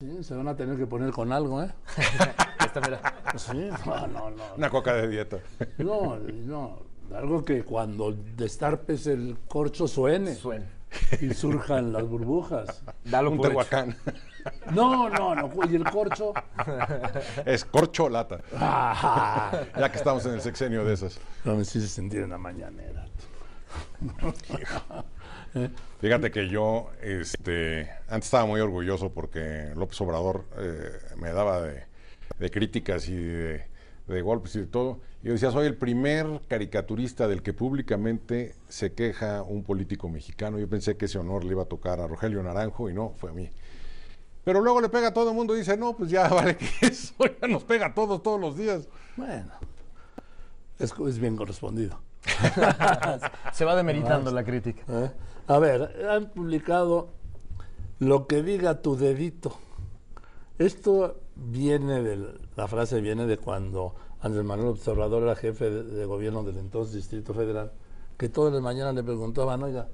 Sí, se van a tener que poner con algo, ¿eh? Esta, mira. Sí, no, no, no. Una coca de dieta. No, no. Algo que cuando destapes el corcho suene Suena. y surjan las burbujas. Dalo Un por hecho. tehuacán. No, no, no. Y el corcho. Es corcholata. Ah, Ya que estamos en el sexenio de esas. no me hiciste sentir en la mañanera. Fíjate que yo, este, antes estaba muy orgulloso porque López Obrador eh, me daba de, de críticas y de, de golpes y de todo. Y yo decía, soy el primer caricaturista del que públicamente se queja un político mexicano. Yo pensé que ese honor le iba a tocar a Rogelio Naranjo y no, fue a mí. Pero luego le pega a todo el mundo y dice, no, pues ya vale que eso ya nos pega a todos todos los días. Bueno, es, es bien correspondido. Se va demeritando la crítica. ¿eh? A ver, han publicado lo que diga tu dedito. Esto viene de, la frase viene de cuando Andrés Manuel Observador era jefe de, gobierno del entonces Distrito Federal, que todas las mañanas le preguntaban, oiga,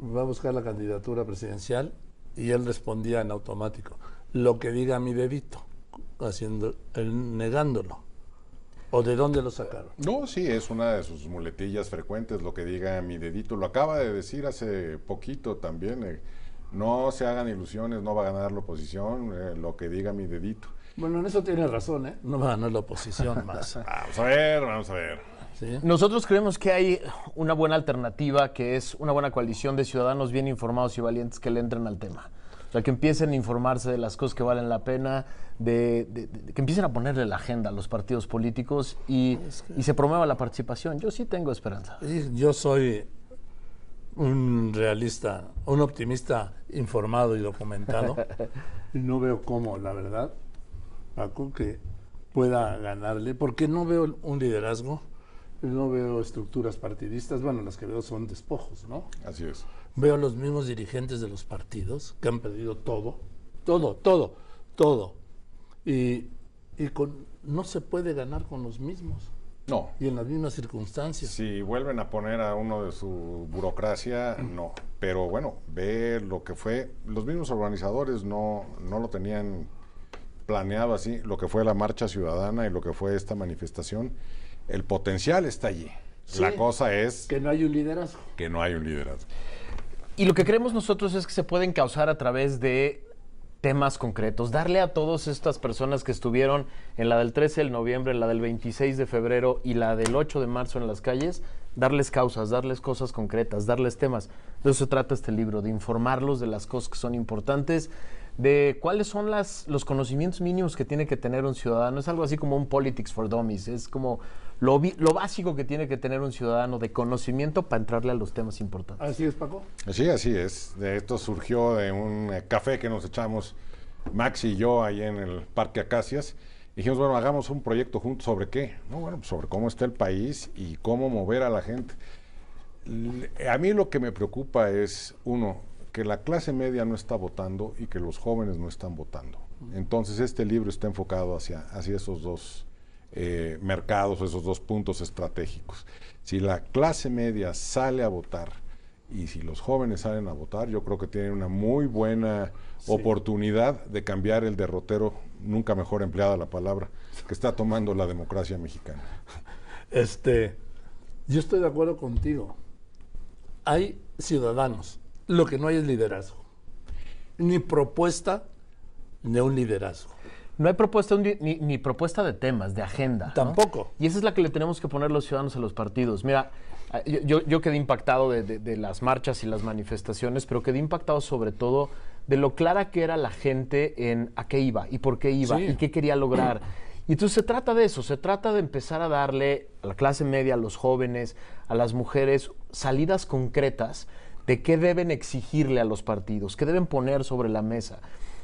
va a buscar la candidatura presidencial y él respondía en automático, lo que diga mi dedito, haciendo, negándolo. ¿O de dónde lo sacaron? No, sí, es una de sus muletillas frecuentes, lo que diga mi dedito. Lo acaba de decir hace poquito también. eh, no se hagan ilusiones, no va a ganar la oposición, eh, lo que diga mi dedito. Bueno, en eso tiene razón, ¿eh? No va a ganar la oposición más. Vamos a ver, vamos a ver. ¿sí? Nosotros creemos que hay una buena alternativa, que es una buena coalición de ciudadanos bien informados y valientes que le entren al tema. O sea, que empiecen a informarse de las cosas que valen la pena, de, de- de- que empiecen a ponerle la agenda a los partidos políticos y, y se promueva la participación. Yo sí tengo esperanza. Y Yo soy un realista, un optimista informado y documentado. y no veo cómo, la verdad, Paco, que pueda ganarle, porque no veo un liderazgo, no veo estructuras partidistas, bueno, las que veo son despojos, ¿no? Así es. Veo a los mismos dirigentes de los partidos que han perdido todo, todo, todo, todo. Y, y con, no se puede ganar con los mismos No, y en las mismas circunstancias. si vuelven a poner a uno de su burocracia, no. Pero bueno, ve lo que fue. Los mismos organizadores no, no lo tenían planeado así, lo que fue la marcha ciudadana y lo que fue esta manifestación. El potencial está allí. Sí. La cosa es Que no hay un liderazgo. que no hay un liderazgo. Y lo que creemos nosotros es que se pueden causar a través de temas concretos, darle a todas estas personas que estuvieron en la del 13 de noviembre, en la del 26 de febrero y la del 8 de marzo en las calles, darles causas, darles cosas concretas, darles temas. De eso se trata este libro, de informarlos de las cosas que son importantes, de cuáles son las, los conocimientos mínimos que tiene que tener un ciudadano. Es algo así como un Politics for Dummies, es como lo, vi- lo básico que tiene que tener un ciudadano de conocimiento para entrarle a los temas importantes. Así es, Paco. Sí, así es. De esto surgió de un eh, café que nos echamos Max y yo ahí en el Parque Acacias. Dijimos, bueno, hagamos un proyecto juntos sobre qué. No, bueno, pues sobre cómo está el país y cómo mover a la gente. A mí lo que me preocupa es, uno, que la clase media no está votando y que los jóvenes no están votando. Entonces este libro está enfocado hacia, hacia esos dos eh, mercados, esos dos puntos estratégicos. Si la clase media sale a votar y si los jóvenes salen a votar, yo creo que tienen una muy buena oportunidad de cambiar el derrotero, nunca mejor empleada la palabra, que está tomando la democracia mexicana. Este, yo estoy de acuerdo contigo. Hay ciudadanos. Lo que no hay es liderazgo. Ni propuesta de un liderazgo. No hay propuesta ni, ni propuesta de temas, de agenda. ¿no? Tampoco. Y esa es la que le tenemos que poner los ciudadanos a los partidos. Mira, ah, yo, yo- yo quedé impactado de, de- de las marchas y las manifestaciones, pero quedé impactado sobre todo de lo clara que era la gente en a qué iba y por qué iba Sí. y qué quería lograr. Y entonces se trata de eso, se trata de empezar a darle a la clase media, a los jóvenes, a las mujeres, salidas concretas de qué deben exigirle a los partidos, qué deben poner sobre la mesa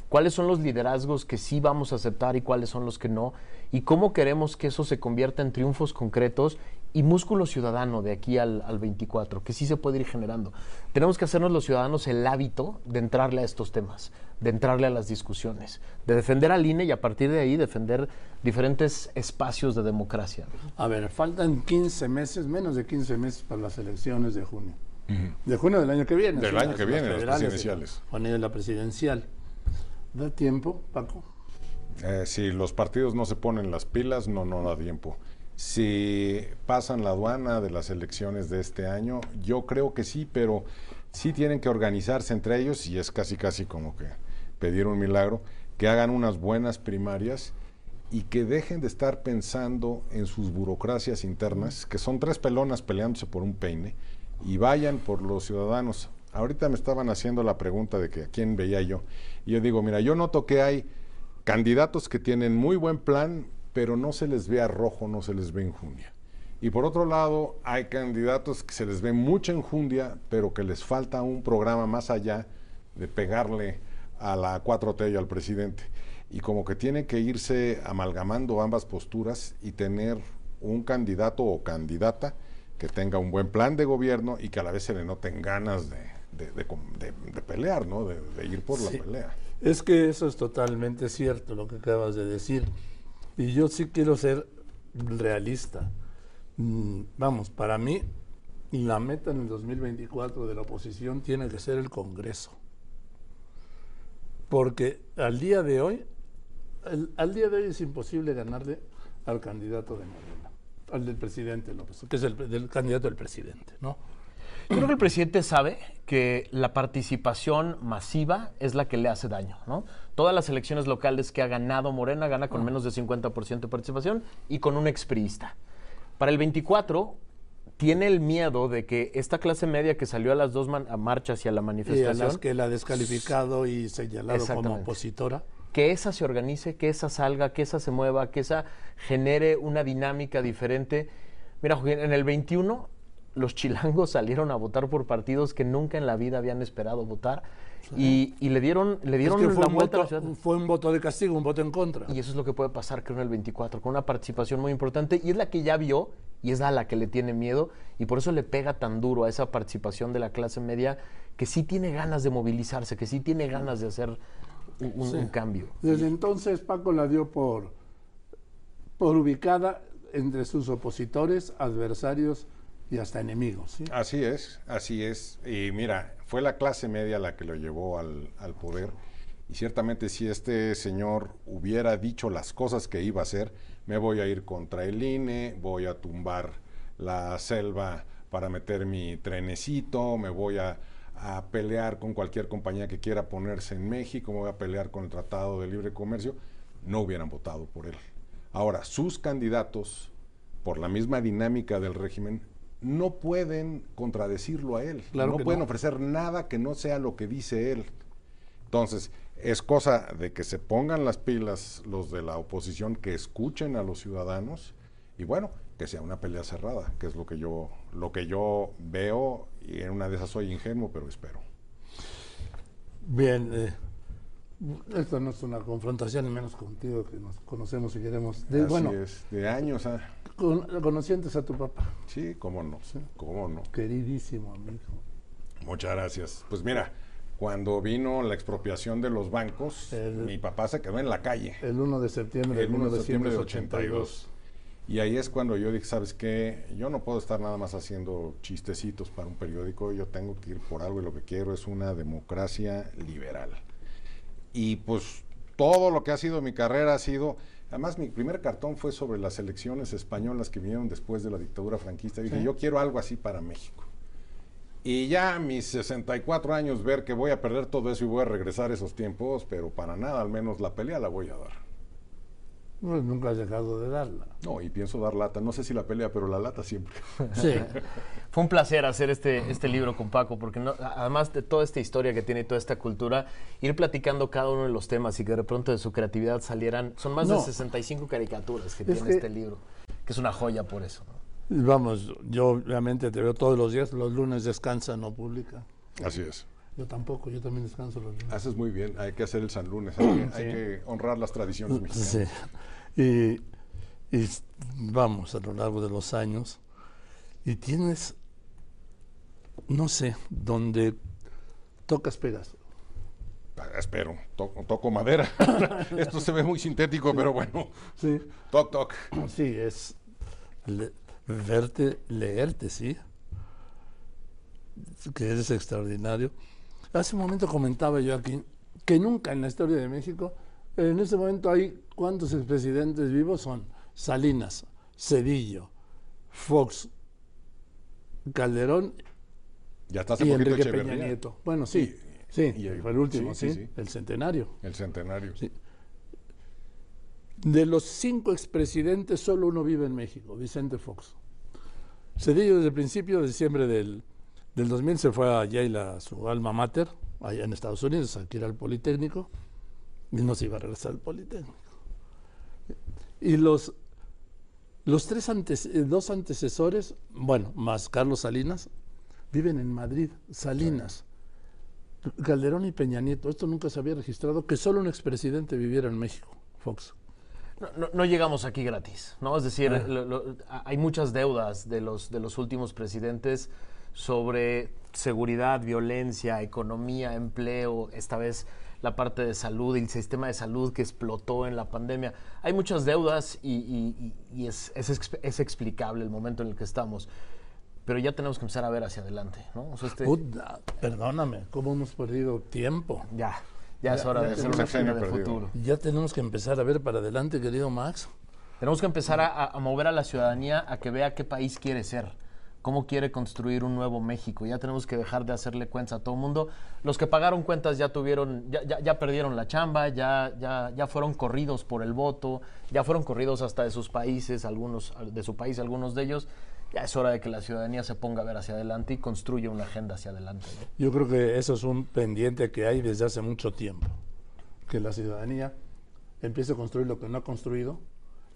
cuáles son los liderazgos que sí vamos a aceptar y cuáles son los que no, y cómo queremos que eso se convierta en triunfos concretos y músculo ciudadano de aquí al, al 24, que sí se puede ir generando. Tenemos que hacernos los ciudadanos el hábito de entrarle a estos temas, de entrarle a las discusiones, de defender al INE y a partir de ahí defender diferentes espacios de democracia. A ver, faltan 15 meses, menos de 15 meses para las elecciones de junio. De junio del año que viene. Del año las- que viene, las presidenciales. Con la presidencial. ¿Da tiempo, Paco? Eh, si los partidos no se ponen las pilas, no, no da tiempo. Si pasan la aduana de las elecciones de este año, yo creo que sí, pero sí tienen que organizarse entre ellos y es casi casi como que pedir un milagro, que hagan unas buenas primarias y que dejen de estar pensando en sus burocracias internas, que son tres pelonas peleándose por un peine, y vayan por los ciudadanos. Ahorita me estaban haciendo la pregunta de que a quién veía yo. Y yo digo, mira, yo noto que hay candidatos que tienen muy buen plan, pero no se les ve a rojo, no se les ve enjundia. Y por otro lado, hay candidatos que se les ve mucha enjundia, pero que les falta un programa más allá de pegarle a la 4T y al presidente. Y como que tiene que irse amalgamando ambas posturas y tener un candidato o candidata que tenga un buen plan de gobierno y que a la vez se le noten ganas de, de, de, de pelear, ¿no? de, ir por sí. la pelea. Es que eso es totalmente cierto lo que acabas de decir. Y yo sí quiero ser realista. Mm, Vamos, para mí la meta en el 2024 de la oposición tiene que ser el Congreso. Porque al día de hoy, el, al día de hoy es imposible ganarle al candidato de Morena, al del presidente López, que es el del candidato del presidente, ¿no? Yo creo que el presidente sabe que la participación masiva es la que le hace daño, ¿no? Todas las elecciones locales que ha ganado Morena gana con menos de 50% de participación y con un expriista. Para el 24 tiene el miedo de que esta clase media que salió a las dos marchas y a la manifestación... Y a las que la ha descalificado y señalado como opositora. Que esa se organice, que esa salga, que esa se mueva, que esa genere una dinámica diferente. Mira, en el 21 los chilangos salieron a votar por partidos que nunca en la vida habían esperado votar y, y, le dieron, le dieron es que fue la vuelta voto, a la ciudad. Fue un voto de castigo, un voto en contra. Y eso es lo que puede pasar, creo, en el 24, con una participación muy importante. Y es la que ya vio y es a la que le tiene miedo. Y por eso le pega tan duro a esa participación de la clase media que sí tiene ganas de movilizarse, que sí tiene ganas de hacer un, un, Sí. un cambio. Desde entonces Paco la dio por, por ubicada entre sus opositores, adversarios y hasta enemigos. ¿sí? Así es, así es. Y mira, fue la clase media la que lo llevó al, al poder. Y ciertamente si este señor hubiera dicho las cosas que iba a hacer, me voy a ir contra el INE, voy a tumbar la selva para meter mi trenecito, me voy a, a pelear con cualquier compañía que quiera ponerse en México, me voy a pelear con el Tratado de Libre Comercio, no hubieran votado por él. Ahora, sus candidatos, por la misma dinámica del régimen, no pueden contradecirlo a él. Claro no pueden no. ofrecer nada que no sea lo que dice él. Entonces, es cosa de que se pongan las pilas los de la oposición, que escuchen a los ciudadanos y bueno, que sea una pelea cerrada, que es lo que yo, lo que yo veo y en una de esas soy ingenuo, pero espero. Bien, eh, esto no es una confrontación, y menos contigo, que nos conocemos y queremos. De, Así bueno, es, de años, ah, con, conocí antes a tu papá, sí, cómo no, cómo no. queridísimo amigo. Muchas gracias. Pues mira, cuando vino la expropiación de los bancos, El- mi papá se quedó en la calle. El 1 de septiembre el 1 de septiembre de 1982. 82. Y ahí es cuando yo dije, ¿sabes qué? Yo no puedo estar nada más haciendo chistecitos para un periódico, yo tengo que ir por algo y lo que quiero es una democracia liberal. Y pues todo lo que ha sido mi carrera ha sido, además mi primer cartón fue sobre las elecciones españolas que vinieron después de la dictadura franquista. Y dije, Sí. yo quiero algo así para México. Y ya a mis 64 años ver que voy a perder todo eso y voy a regresar a esos tiempos, pero para nada, al menos la pelea la voy a dar. Pues nunca has dejado de darla. No, y pienso dar lata. No sé si la pelea, pero la lata siempre. Sí. Fue un placer hacer este, este libro con Paco, porque no- además de toda esta historia que tiene y toda esta cultura, ir platicando cada uno de los temas y que de pronto de su creatividad salieran. Son más No. de 65 caricaturas que Es tiene que- este libro, que es una joya por eso. ¿no? Vamos, yo obviamente te veo todos los días, los lunes descansa, no publica. Así es. Yo tampoco, yo también descanso los lunes. Haces muy bien. Hay que hacer el San Lunes. Hay, que, hay que honrar las tradiciones mexicanas. Sí. Y, y vamos a lo largo de los años y tienes, no sé, donde tocas pegas. Ah, Espero. To- toco madera. Esto se ve muy sintético, pero bueno. Sí. Toc, toc. Sí, es le- verte, leerte, sí. Que eres extraordinario. Hace un momento comentaba yo aquí que nunca en la historia de México. En este momento hay cuántos expresidentes vivos son Salinas, Cedillo, Fox, Calderón Ya está hace y poquito Enrique Echeverría. Peña Nieto. Bueno, sí, sí, y el- fue el último, sí, sí, sí, sí. el centenario. El centenario. Sí. De los cinco expresidentes, solo uno vive en México, Vicente Fox. Cedillo desde el principio, de diciembre del, del 2000, se fue a Yale, a su alma mater, allá en Estados Unidos, aquí era el Politécnico, y no se iba a regresar al Politécnico. Y los, los tres antes, eh, dos antecesores, bueno, más Carlos Salinas, viven en Madrid, Salinas. Calderón y Peña Nieto, esto nunca se había registrado, que solo un expresidente viviera en México, Fox. No, no- no llegamos aquí gratis, ¿no? Es decir, lo- lo- a- hay muchas deudas de los, de los últimos presidentes sobre seguridad, violencia, economía, empleo, esta vez la parte de salud el sistema de salud que explotó en la pandemia. Hay muchas deudas y, y- y- y es, es es explicable el momento en el que estamos. Pero ya tenemos que empezar a ver hacia adelante, ¿no? O sea, este- perdóname, ¿cómo hemos perdido tiempo? ya, ya es hora de hacer una sexenio agenda de perdido. futuro. Ya tenemos que empezar a ver para adelante, querido Max. Tenemos que empezar a mover a la ciudadanía a que vea qué país quiere ser, cómo quiere construir un nuevo México. Ya tenemos que dejar de hacerle cuentas a todo el mundo. Los que pagaron cuentas ya tuvieron, ya, ya, ya perdieron la chamba, ya, ya, ya fueron corridos por el voto, ya fueron corridos hasta de sus países, algunos, de su país, algunos de ellos. Ya es hora de que la ciudadanía se ponga a ver hacia adelante y construya una agenda hacia adelante. ¿no? Yo creo que eso es un pendiente que hay desde hace mucho tiempo. Que la ciudadanía empiece a construir lo que no ha construido,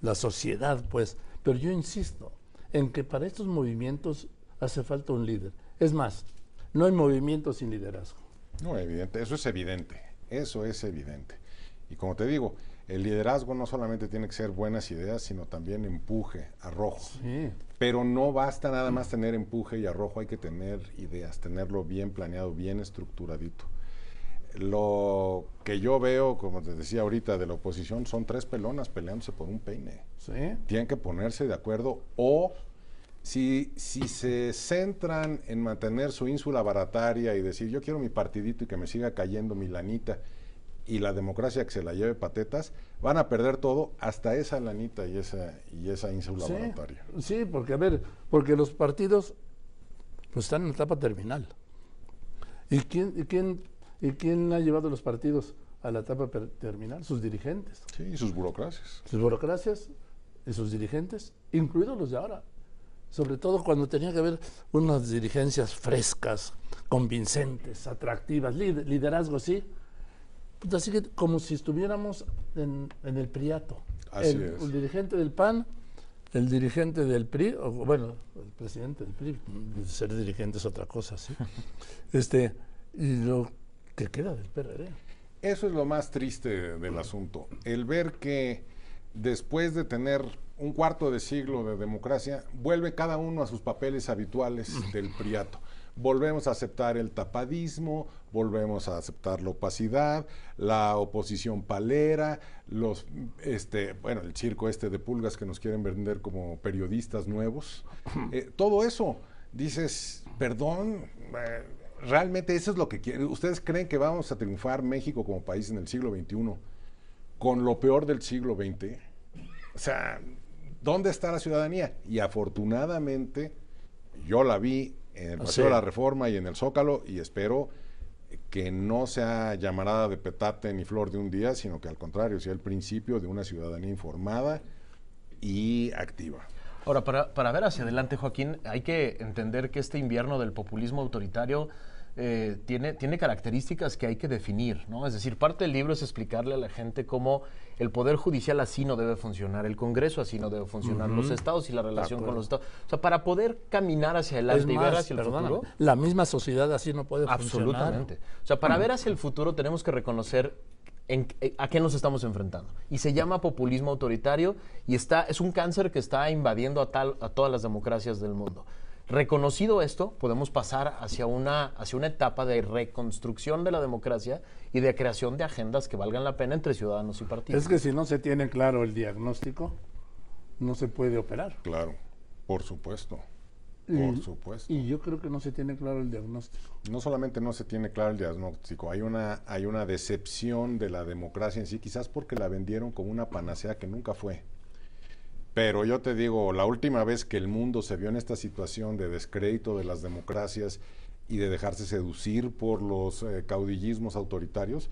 la sociedad, pues. Pero yo insisto en que para estos movimientos hace falta un líder. Es más, no hay movimiento sin liderazgo. No, evidente, eso es evidente, eso es evidente. Y como te digo, el liderazgo no solamente tiene que ser buenas ideas, sino también empuje, arrojo. Sí. Pero no basta nada más tener empuje y arrojo, hay que tener ideas, tenerlo bien planeado, bien estructuradito. Lo que yo veo, como te decía ahorita, de la oposición son tres pelonas peleándose por un peine. Sí. Tienen que ponerse de acuerdo o si, si se centran en mantener su ínsula barataria y decir yo quiero mi partidito y que me siga cayendo mi lanita y la democracia que se la lleve patetas, van a perder todo hasta esa lanita y esa, y esa ínsula Sí, barataria. sí, porque a ver, porque los partidos pues están en etapa terminal. ¿Y quién, y quién, y quién ha llevado los partidos a la etapa terminal? Sus dirigentes, Sí, y sus burocracias. sus burocracias y sus dirigentes, incluidos los de ahora. Sobre todo cuando tenía que haber unas dirigencias frescas, convincentes, atractivas, liderazgo, sí. Pues así que como si estuviéramos en, en el Priato. Así el, es. el dirigente del PAN, el dirigente del PRI, o bueno, el presidente del PRI, ser dirigente es otra cosa, sí. este, y lo que queda del PRD. Eso es lo más triste del asunto, el ver que después de tener un cuarto de siglo de democracia, vuelve cada uno a sus papeles habituales del priato. Volvemos a aceptar el tapadismo, volvemos a aceptar la opacidad, la oposición palera, los, este, bueno, el circo este de pulgas que nos quieren vender como periodistas nuevos. Eh, todo eso, dices, perdón, eh, realmente eso es lo que quieren. ¿Ustedes creen que vamos a triunfar México como país en el siglo XXI con lo peor del siglo XX? O sea, ¿dónde está la ciudadanía? Y afortunadamente, yo la vi en el Paseo de la Reforma y en el Zócalo y espero que no sea llamarada de petate ni flor de un día, sino que al contrario, sea el principio de una ciudadanía informada y activa. Ahora, para, para ver hacia adelante, Joaquín, hay que entender que este invierno del populismo autoritario eh, tiene, tiene características que hay que definir, ¿no? Es decir, parte del libro es explicarle a la gente cómo el Poder Judicial así no debe funcionar, el Congreso así no debe funcionar, los estados y la relación con los estados. O sea, para poder caminar hacia adelante y ver hacia el futuro... la misma sociedad así no puede funcionar. Absolutamente. O sea, para ver hacia el futuro tenemos que reconocer en- eh, a qué nos estamos enfrentando. Y se llama populismo autoritario y está, es un cáncer que está invadiendo a, tal, a todas las democracias del mundo. Reconocido esto, podemos pasar hacia una, hacia una etapa de reconstrucción de la democracia y de creación de agendas que valgan la pena entre ciudadanos y partidos. Es que si no se tiene claro el diagnóstico, no se puede operar. Claro, por supuesto. Por Y- supuesto. Y yo creo que no se tiene claro el diagnóstico. No solamente no se tiene claro el diagnóstico, hay una, hay una decepción de la democracia en sí, quizás porque la vendieron como una panacea que nunca fue. Pero yo te digo, la última vez que el mundo se vio en esta situación de descrédito de las democracias y de dejarse seducir por los eh, caudillismos autoritarios,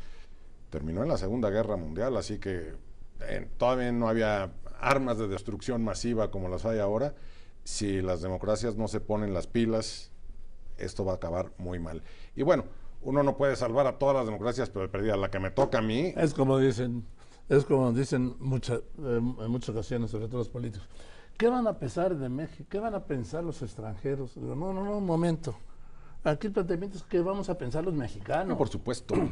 terminó en la Segunda Guerra Mundial, así que eh, todavía no había armas de destrucción masiva como las hay ahora. Si las democracias no se ponen las pilas, esto va a acabar muy mal. Y bueno, uno no puede salvar a todas las democracias, pero perdida la que me toca a mí, Es como dicen, es como dicen mucha- en muchas ocasiones, sobre todo los políticos. ¿Qué van a pensar de México? ¿Qué van a pensar los extranjeros? Digo, no, no, no, un momento. Aquí el planteamiento es que vamos a pensar los mexicanos. No, por supuesto.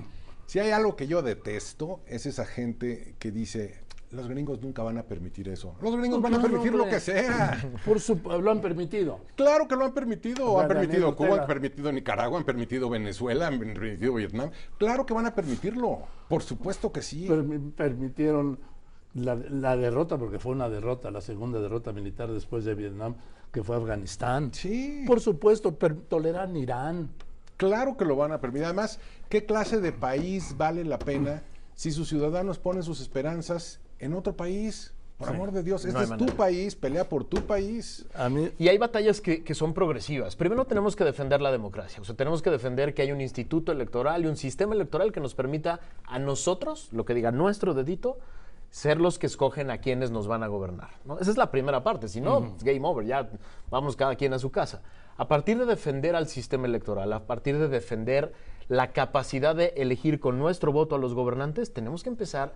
Si hay algo que yo detesto, es esa gente que dice, los gringos nunca van a permitir eso. Los gringos van a permitir lo que sea. Por su, lo han permitido. Claro que lo han permitido. O sea, Han permitido Daniel Cuba, Ortega. han permitido Nicaragua, han permitido Venezuela, han permitido Vietnam. Claro que van a permitirlo. Por supuesto que sí. Permi- permitieron la, la derrota, porque fue una derrota, la segunda derrota militar después de Vietnam, que fue Afganistán. Sí. Por supuesto, toleran Irán. Claro que lo van a permitir. Además, ¿qué clase de país vale la pena si sus ciudadanos ponen sus esperanzas en otro país? Por amor de Dios, este es tu país, pelea por tu país. A mí, Y hay batallas que, que son progresivas. Primero tenemos que defender la democracia. O sea, tenemos que defender que hay un instituto electoral y un sistema electoral que nos permita a nosotros, lo que diga nuestro dedito, ser los que escogen a quienes nos van a gobernar. ¿no? Esa es la primera parte. Si no, es game over. Ya vamos cada quien a su casa. A partir de defender al sistema electoral, a partir de defender la capacidad de elegir con nuestro voto a los gobernantes, tenemos que empezar a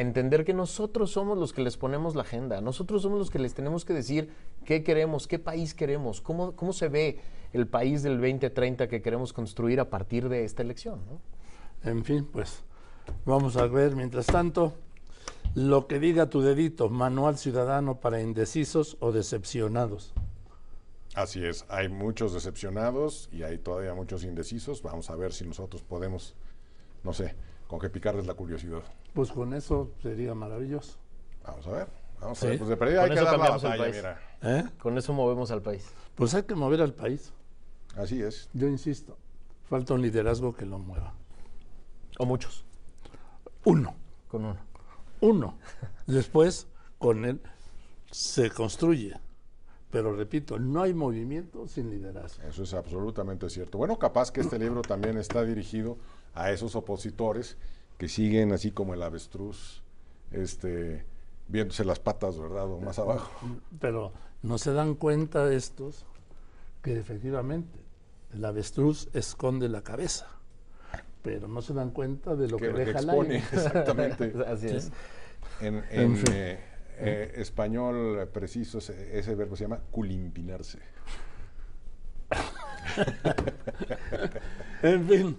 entender que nosotros somos los que les ponemos la agenda, nosotros somos los que les tenemos que decir qué queremos, qué país queremos, cómo, cómo se ve el país del 2030 que queremos construir a partir de esta elección. ¿no? en fin, pues vamos a ver, mientras tanto, lo que diga tu dedito, manual ciudadano para indecisos o decepcionados. Así es, hay muchos decepcionados y hay todavía muchos indecisos. Vamos a ver si nosotros podemos, no sé, con qué picarles la curiosidad. Pues con eso sería maravilloso. Vamos a ver. Vamos Sí. a ver. Pues de perdida Con hay que dar la batalla, mira. ¿eh? Con eso movemos al país. Pues hay que mover al país. Así es. Yo insisto, falta un liderazgo que lo mueva. O muchos, Uno, con uno. uno. Después, con él se construye. Pero repito, no hay movimiento sin liderazgo. Eso es absolutamente cierto. Bueno, capaz que este libro también está dirigido a esos opositores que siguen así como el avestruz, este, viéndose las patas, ¿verdad? O más abajo. Pero no se dan cuenta estos que efectivamente el avestruz esconde la cabeza. Pero no se dan cuenta de lo que, que, deja expone, aire. exactamente. Así es. En, En en, fin. eh, eh, español preciso, ese, ese verbo se llama culimpinarse. En fin.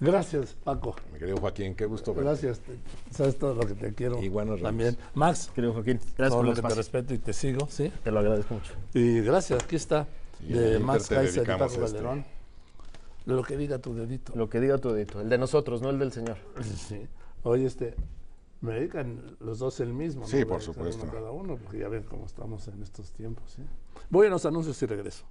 Gracias, Paco. Mi querido Joaquín, qué gusto verte. Gracias. te- Sabes todo lo que te quiero. Y buenas También. Max, Querido Joaquín, gracias todo por lo el que te respeto y te sigo, ¿sí? Te lo agradezco mucho. Y gracias, aquí está. Y de Max Kaiser y Paco este. Calderón. Lo que diga tu dedito. Lo que diga tu dedito, el de nosotros, no el del Señor. Sí. Oye, este, me dedican los dos el mismo. Sí, ¿no? por supuesto. uno Cada uno, porque ya ven cómo estamos en estos tiempos. ¿sí? Voy a los anuncios y regreso.